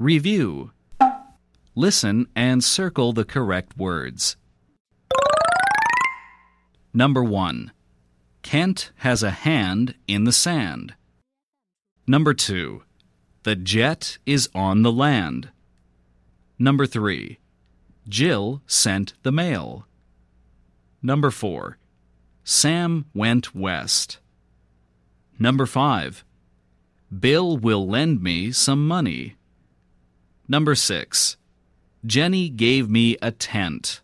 Review. Listen and circle the correct words. Number 1. Kent has a hand in the sand. Number 2. The jet is on the land. Number 3. Jill sent the mail. Number 4. Sam went west. Number 5. Bill will lend me some money. Number 6. Jenny gave me a tent.